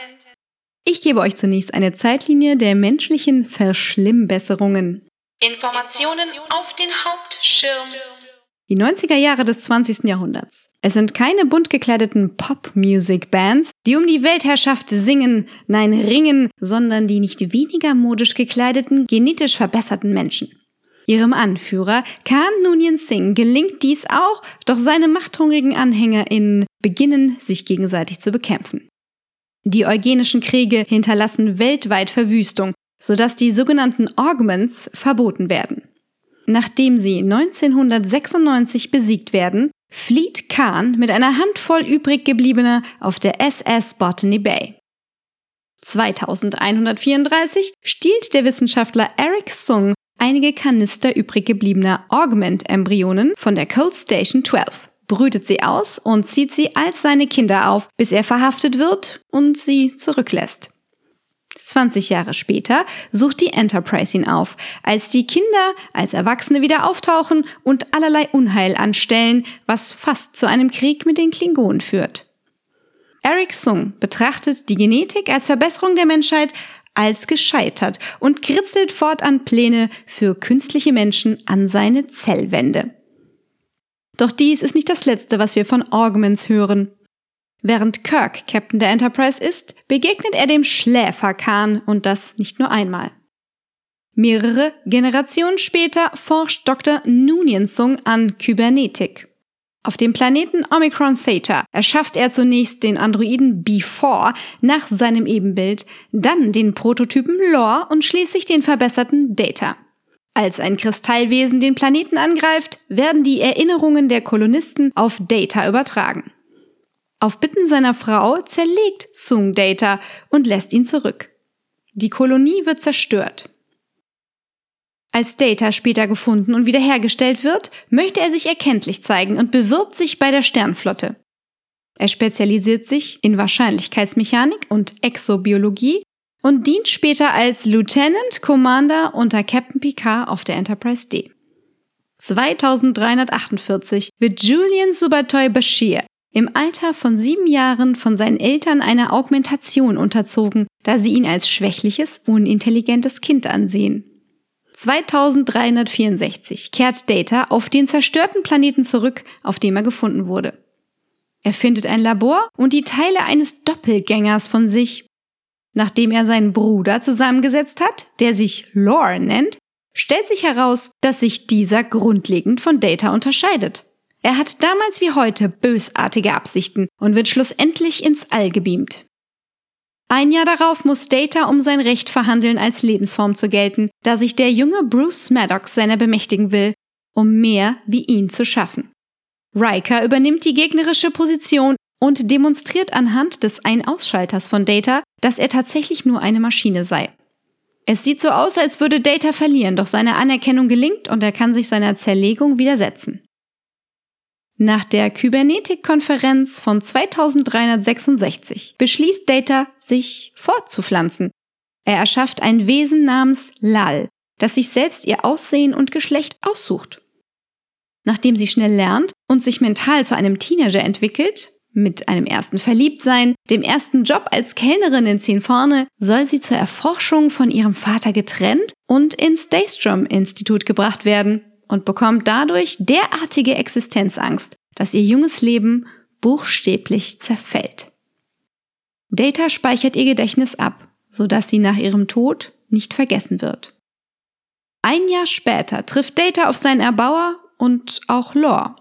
Ich gebe euch zunächst eine Zeitlinie der menschlichen Verschlimmbesserungen. Informationen auf den Hauptschirm. Die 90er Jahre des 20. Jahrhunderts. Es sind keine bunt gekleideten Pop-Music-Bands, die um die Weltherrschaft singen, nein ringen, sondern die nicht weniger modisch gekleideten, genetisch verbesserten Menschen. Ihrem Anführer Khan Noonien Singh gelingt dies auch, doch seine machthungrigen AnhängerInnen beginnen, sich gegenseitig zu bekämpfen. Die eugenischen Kriege hinterlassen weltweit Verwüstung, sodass die sogenannten Augments verboten werden. Nachdem sie 1996 besiegt werden, flieht Khan mit einer Handvoll übrig gebliebener auf der SS Botany Bay. 2134 stiehlt der Wissenschaftler Eric Sung einige Kanister übrig gebliebener Augment-Embryonen von der Cold Station 12, brütet sie aus und zieht sie als seine Kinder auf, bis er verhaftet wird und sie zurücklässt. 20 Jahre später sucht die Enterprise ihn auf, als die Kinder als Erwachsene wieder auftauchen und allerlei Unheil anstellen, was fast zu einem Krieg mit den Klingonen führt. Eric Sung betrachtet die Genetik als Verbesserung der Menschheit als gescheitert und kritzelt fortan Pläne für künstliche Menschen an seine Zellwände. Doch dies ist nicht das Letzte, was wir von Augments hören. Während Kirk Captain der Enterprise ist, begegnet er dem Schläfer Khan und das nicht nur einmal. Mehrere Generationen später forscht Dr. Nunien-Sung an Kybernetik. Auf dem Planeten Omicron Theta erschafft er zunächst den Androiden B4 nach seinem Ebenbild, dann den Prototypen Lore und schließlich den verbesserten Data. Als ein Kristallwesen den Planeten angreift, werden die Erinnerungen der Kolonisten auf Data übertragen. Auf Bitten seiner Frau zerlegt Sung Data und lässt ihn zurück. Die Kolonie wird zerstört. Als Data später gefunden und wiederhergestellt wird, möchte er sich erkenntlich zeigen und bewirbt sich bei der Sternflotte. Er spezialisiert sich in Wahrscheinlichkeitsmechanik und Exobiologie und dient später als Lieutenant Commander unter Captain Picard auf der Enterprise D. 2348 wird Julian Subatoy Bashir im Alter von sieben Jahren von seinen Eltern einer Augmentation unterzogen, da sie ihn als schwächliches, unintelligentes Kind ansehen. 2364 kehrt Data auf den zerstörten Planeten zurück, auf dem er gefunden wurde. Er findet ein Labor und die Teile eines Doppelgängers von sich. Nachdem er seinen Bruder zusammengesetzt hat, der sich Lore nennt, stellt sich heraus, dass sich dieser grundlegend von Data unterscheidet. Er hat damals wie heute bösartige Absichten und wird schlussendlich ins All gebeamt. Ein Jahr darauf muss Data um sein Recht verhandeln, als Lebensform zu gelten, da sich der junge Bruce Maddox seiner bemächtigen will, um mehr wie ihn zu schaffen. Riker übernimmt die gegnerische Position und demonstriert anhand des Ein-Ausschalters von Data, dass er tatsächlich nur eine Maschine sei. Es sieht so aus, als würde Data verlieren, doch seine Anerkennung gelingt und er kann sich seiner Zerlegung widersetzen. Nach der Kybernetik-Konferenz von 2366 beschließt Data, sich fortzupflanzen. Er erschafft ein Wesen namens Lal, das sich selbst ihr Aussehen und Geschlecht aussucht. Nachdem sie schnell lernt und sich mental zu einem Teenager entwickelt, mit einem ersten Verliebtsein, dem ersten Job als Kellnerin in Zehn vorne, soll sie zur Erforschung von ihrem Vater getrennt und ins Daystrom-Institut gebracht werden und bekommt dadurch derartige Existenzangst, dass ihr junges Leben buchstäblich zerfällt. Data speichert ihr Gedächtnis ab, sodass sie nach ihrem Tod nicht vergessen wird. Ein Jahr später trifft Data auf seinen Erbauer und auch Lore.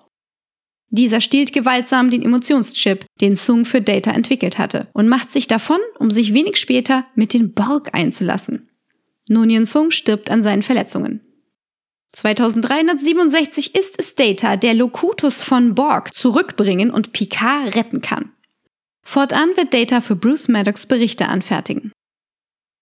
Dieser stiehlt gewaltsam den Emotionschip, den Sung für Data entwickelt hatte, und macht sich davon, um sich wenig später mit den Borg einzulassen. Nunien Sung stirbt an seinen Verletzungen. 2367 ist es Data, der Locutus von Borg zurückbringen und Picard retten kann. Fortan wird Data für Bruce Maddox Berichte anfertigen.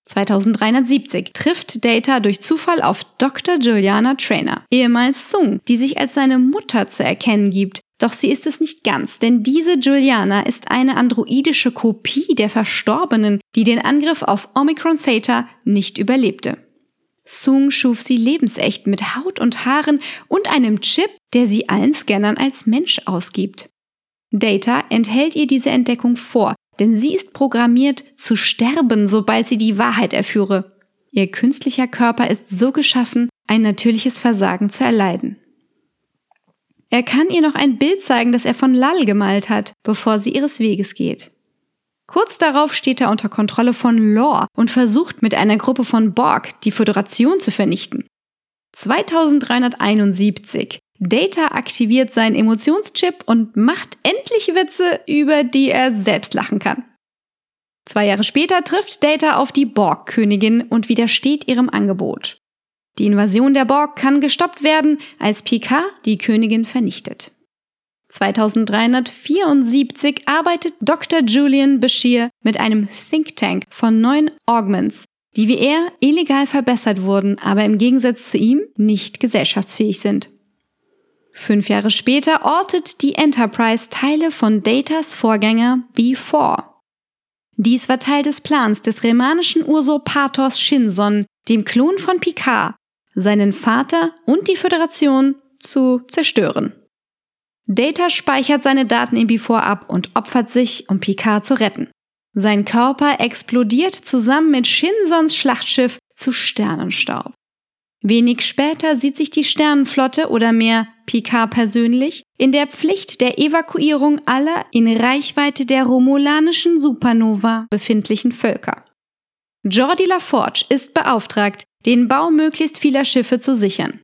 2370 trifft Data durch Zufall auf Dr. Juliana Trainer, ehemals Sung, die sich als seine Mutter zu erkennen gibt, doch sie ist es nicht ganz, denn diese Juliana ist eine androidische Kopie der Verstorbenen, die den Angriff auf Omicron Theta nicht überlebte. Sung schuf sie lebensecht mit Haut und Haaren und einem Chip, der sie allen Scannern als Mensch ausgibt. Data enthält ihr diese Entdeckung vor, denn sie ist programmiert zu sterben, sobald sie die Wahrheit erführe. Ihr künstlicher Körper ist so geschaffen, ein natürliches Versagen zu erleiden. Er kann ihr noch ein Bild zeigen, das er von Lal gemalt hat, bevor sie ihres Weges geht. Kurz darauf steht er unter Kontrolle von Lore und versucht mit einer Gruppe von Borg die Föderation zu vernichten. 2371 Data aktiviert seinen Emotionschip und macht endlich Witze, über die er selbst lachen kann. Zwei Jahre später trifft Data auf die Borg-Königin und widersteht ihrem Angebot. Die Invasion der Borg kann gestoppt werden, als Picard die Königin vernichtet. 2374 arbeitet Dr. Julian Bashir mit einem Think Tank von neun Augments, die wie er illegal verbessert wurden, aber im Gegensatz zu ihm nicht gesellschaftsfähig sind. Fünf Jahre später ortet die Enterprise Teile von Datas Vorgänger B4. Dies war Teil des Plans des remanischen Usurpators Shinson, dem Klon von Picard, seinen Vater und die Föderation zu zerstören. Data speichert seine Daten in B4 ab und opfert sich, um Picard zu retten. Sein Körper explodiert zusammen mit Shinsons Schlachtschiff zu Sternenstaub. Wenig später sieht sich die Sternenflotte oder mehr Picard persönlich in der Pflicht der Evakuierung aller in Reichweite der romulanischen Supernova befindlichen Völker. Jordi LaForge ist beauftragt, den Bau möglichst vieler Schiffe zu sichern.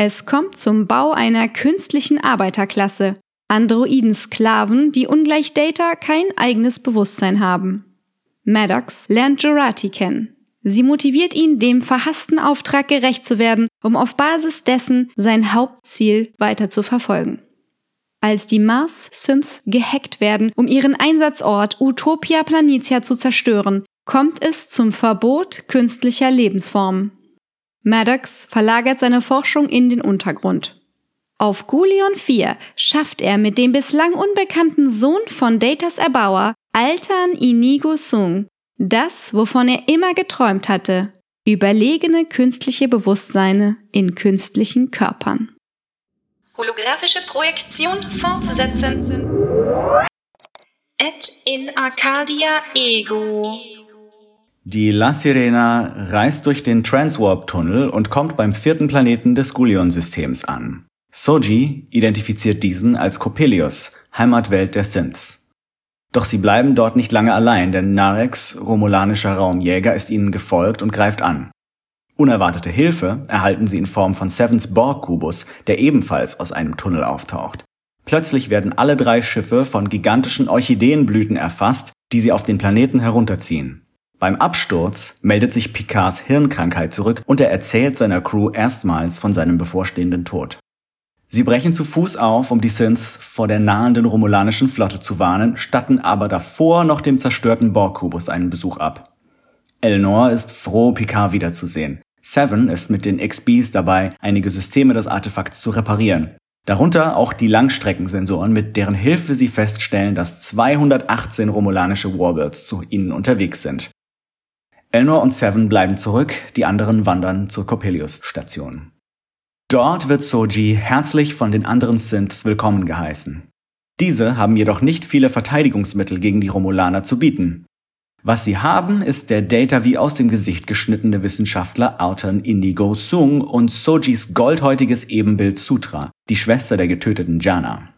Es kommt zum Bau einer künstlichen Arbeiterklasse, Androiden-Sklaven, die ungleich Data kein eigenes Bewusstsein haben. Maddox lernt Jurati kennen, Sie motiviert ihn, dem verhassten Auftrag gerecht zu werden, um auf Basis dessen sein Hauptziel weiter zu verfolgen. Als die Mars-Synths gehackt werden, um ihren Einsatzort Utopia Planitia zu zerstören, kommt es zum Verbot künstlicher Lebensformen. Maddox verlagert seine Forschung in den Untergrund. Auf Gulion 4 schafft er mit dem bislang unbekannten Sohn von Datas Erbauer, Altan Inigo Sung, das, wovon er immer geträumt hatte, überlegene künstliche Bewusstseine in künstlichen Körpern. Holographische Projektion fortsetzen. Et in Arcadia Ego. Die La Sirena reist durch den Transwarp-Tunnel und kommt beim vierten Planeten des Gulion-Systems an. Soji identifiziert diesen als Coppelius, Heimatwelt der Synths. Doch sie bleiben dort nicht lange allein, denn Narex, romulanischer Raumjäger, ist ihnen gefolgt und greift an. Unerwartete Hilfe erhalten sie in Form von Sevens Borg-Kubus, der ebenfalls aus einem Tunnel auftaucht. Plötzlich werden alle drei Schiffe von gigantischen Orchideenblüten erfasst, die sie auf den Planeten herunterziehen. Beim Absturz meldet sich Picards Hirnkrankheit zurück und er erzählt seiner Crew erstmals von seinem bevorstehenden Tod. Sie brechen zu Fuß auf, um die Synths vor der nahenden romulanischen Flotte zu warnen, statten aber davor noch dem zerstörten Borg-Kubus einen Besuch ab. Eleanor ist froh, Picard wiederzusehen. Seven ist mit den XBs dabei, einige Systeme des Artefakts zu reparieren. Darunter auch die Langstreckensensoren, mit deren Hilfe sie feststellen, dass 218 romulanische Warbirds zu ihnen unterwegs sind. Elnor und Seven bleiben zurück, die anderen wandern zur Coppelius-Station. Dort wird Soji herzlich von den anderen Synths willkommen geheißen. Diese haben jedoch nicht viele Verteidigungsmittel gegen die Romulaner zu bieten. Was sie haben, ist der Data wie aus dem Gesicht geschnittene Wissenschaftler Altan Indigo Sung und Sojis goldhäutiges Ebenbild Sutra, die Schwester der getöteten Jana.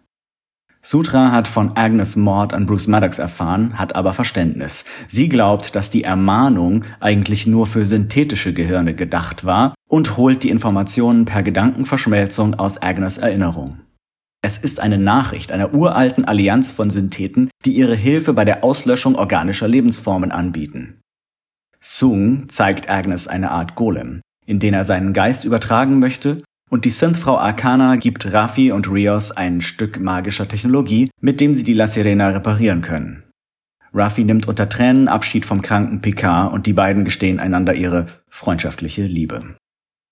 Sutra hat von Agnes Mord an Bruce Maddox erfahren, hat aber Verständnis. Sie glaubt, dass die Ermahnung eigentlich nur für synthetische Gehirne gedacht war und holt die Informationen per Gedankenverschmelzung aus Agnes Erinnerung. Es ist eine Nachricht einer uralten Allianz von Syntheten, die ihre Hilfe bei der Auslöschung organischer Lebensformen anbieten. Sung zeigt Agnes eine Art Golem, in den er seinen Geist übertragen möchte und die Synthfrau Arcana gibt Raffi und Rios ein Stück magischer Technologie, mit dem sie die La Sirena reparieren können. Raffi nimmt unter Tränen Abschied vom kranken Picard und die beiden gestehen einander ihre freundschaftliche Liebe.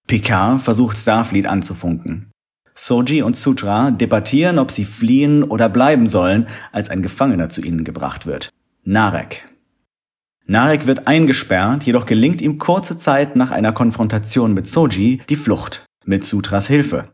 Picard versucht Starfleet anzufunken. Soji und Sutra debattieren, ob sie fliehen oder bleiben sollen, als ein Gefangener zu ihnen gebracht wird. Narek. Narek wird eingesperrt, jedoch gelingt ihm kurze Zeit nach einer Konfrontation mit Soji die Flucht mit Sutras Hilfe.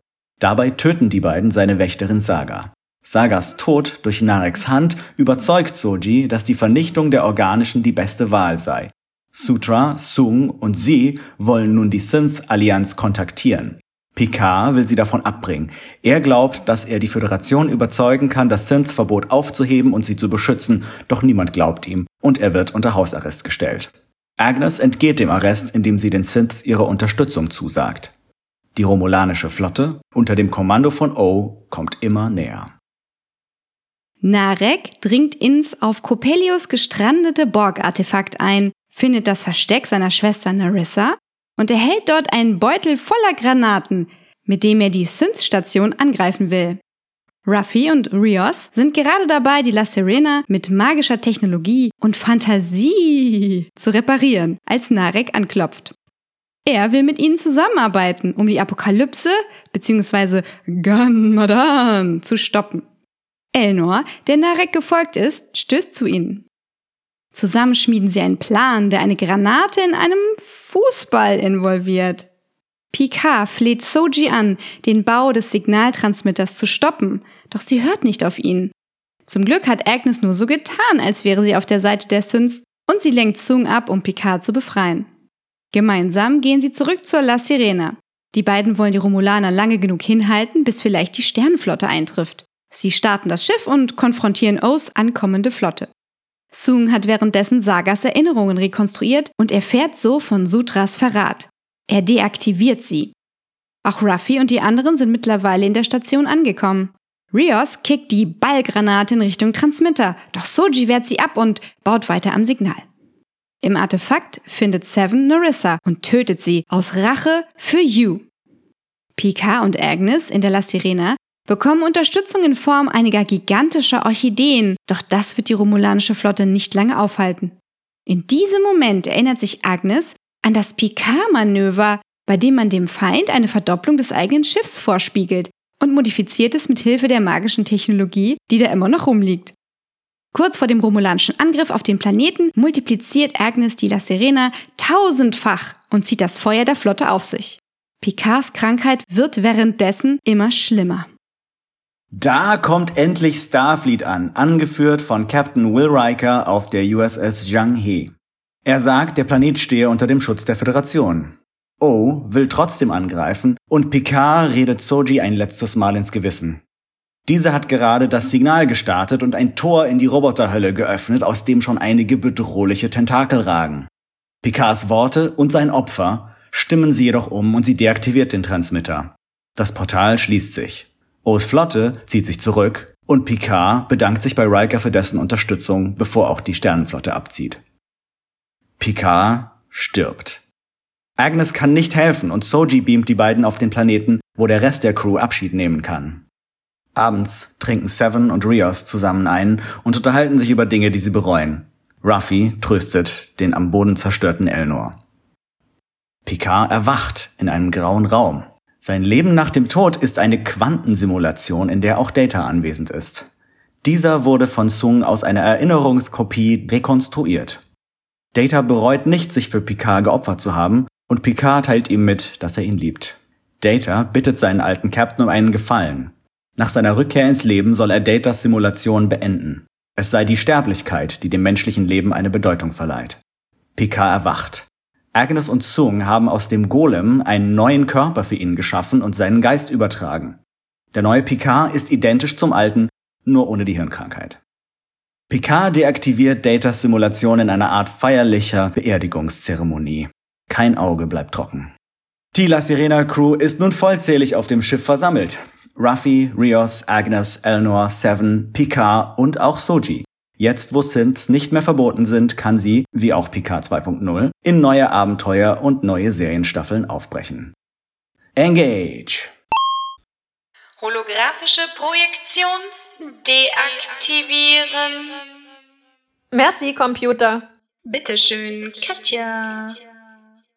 Dabei töten die beiden seine Wächterin Saga. Sagas Tod durch Nareks Hand überzeugt Soji, dass die Vernichtung der Organischen die beste Wahl sei. Sutra, Sung und sie wollen nun die Synth-Allianz kontaktieren. Picard will sie davon abbringen. Er glaubt, dass er die Föderation überzeugen kann, das Synth-Verbot aufzuheben und sie zu beschützen, doch niemand glaubt ihm und er wird unter Hausarrest gestellt. Agnes entgeht dem Arrest, indem sie den Synths ihre Unterstützung zusagt. Die romulanische Flotte unter dem Kommando von O kommt immer näher. Narek dringt ins auf Coppelius gestrandete Borg-Artefakt ein, findet das Versteck seiner Schwester Narissa und erhält dort einen Beutel voller Granaten, mit dem er die Synth-Station angreifen will. Ruffy und Rios sind gerade dabei, die La Serena mit magischer Technologie und Fantasie zu reparieren, als Narek anklopft. Er will mit ihnen zusammenarbeiten, um die Apokalypse bzw. Ganmadan zu stoppen. Elnor, der Narek gefolgt ist, stößt zu ihnen. Zusammen schmieden sie einen Plan, der eine Granate in einem Fußball involviert. Picard fleht Soji an, den Bau des Signaltransmitters zu stoppen, doch sie hört nicht auf ihn. Zum Glück hat Agnes nur so getan, als wäre sie auf der Seite der Synths und sie lenkt Zung ab, um Picard zu befreien. Gemeinsam gehen sie zurück zur La Sirena. Die beiden wollen die Romulaner lange genug hinhalten, bis vielleicht die Sternenflotte eintrifft. Sie starten das Schiff und konfrontieren O's ankommende Flotte. Sung hat währenddessen Sagas Erinnerungen rekonstruiert und erfährt so von Sutras Verrat. Er deaktiviert sie. Auch Ruffy und die anderen sind mittlerweile in der Station angekommen. Rios kickt die Ballgranate in Richtung Transmitter, doch Soji wehrt sie ab und baut weiter am Signal. Im Artefakt findet Seven Narissa und tötet sie aus Rache für You. Picard und Agnes in der La Sirena bekommen Unterstützung in Form einiger gigantischer Orchideen, doch das wird die romulanische Flotte nicht lange aufhalten. In diesem Moment erinnert sich Agnes an das Picard-Manöver, bei dem man dem Feind eine Verdopplung des eigenen Schiffs vorspiegelt und modifiziert es mit Hilfe der magischen Technologie, die da immer noch rumliegt. Kurz vor dem romulanischen Angriff auf den Planeten multipliziert Agnes die La Serena tausendfach und zieht das Feuer der Flotte auf sich. Picards Krankheit wird währenddessen immer schlimmer. Da kommt endlich Starfleet an, angeführt von Captain Will Riker auf der USS Zhang He. Er sagt, der Planet stehe unter dem Schutz der Föderation. O will trotzdem angreifen und Picard redet Soji ein letztes Mal ins Gewissen. Diese hat gerade das Signal gestartet und ein Tor in die Roboterhölle geöffnet, aus dem schon einige bedrohliche Tentakel ragen. Picards Worte und sein Opfer stimmen sie jedoch um und sie deaktiviert den Transmitter. Das Portal schließt sich. O's Flotte zieht sich zurück und Picard bedankt sich bei Riker für dessen Unterstützung, bevor auch die Sternenflotte abzieht. Picard stirbt. Agnes kann nicht helfen und Soji beamt die beiden auf den Planeten, wo der Rest der Crew Abschied nehmen kann. Abends trinken Seven und Rios zusammen ein und unterhalten sich über Dinge, die sie bereuen. Ruffy tröstet den am Boden zerstörten Elnor. Picard erwacht in einem grauen Raum. Sein Leben nach dem Tod ist eine Quantensimulation, in der auch Data anwesend ist. Dieser wurde von Sung aus einer Erinnerungskopie rekonstruiert. Data bereut nicht, sich für Picard geopfert zu haben, und Picard teilt ihm mit, dass er ihn liebt. Data bittet seinen alten Captain um einen Gefallen. Nach seiner Rückkehr ins Leben soll er Datas Simulation beenden. Es sei die Sterblichkeit, die dem menschlichen Leben eine Bedeutung verleiht. Picard erwacht. Agnes und Sung haben aus dem Golem einen neuen Körper für ihn geschaffen und seinen Geist übertragen. Der neue Picard ist identisch zum alten nur ohne die Hirnkrankheit. Picard deaktiviert Datas Simulation in einer Art feierlicher Beerdigungszeremonie. Kein Auge bleibt trocken. Die La Sirena Crew ist nun vollzählig auf dem Schiff versammelt. Ruffy, Rios, Agnes, Elnor, Seven, Picard und auch Soji. Jetzt, wo Synths nicht mehr verboten sind, kann sie, wie auch Picard 2.0, in neue Abenteuer und neue Serienstaffeln aufbrechen. Engage! Holographische Projektion deaktivieren. Merci, Computer. Bitteschön, Katja.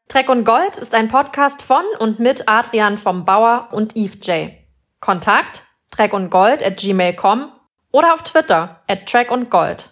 Dreck und Gold ist ein Podcast von und mit Adrian vom Bauer und Eve J. Kontakt dreckundgold at gmail.com oder auf Twitter at trackundgold.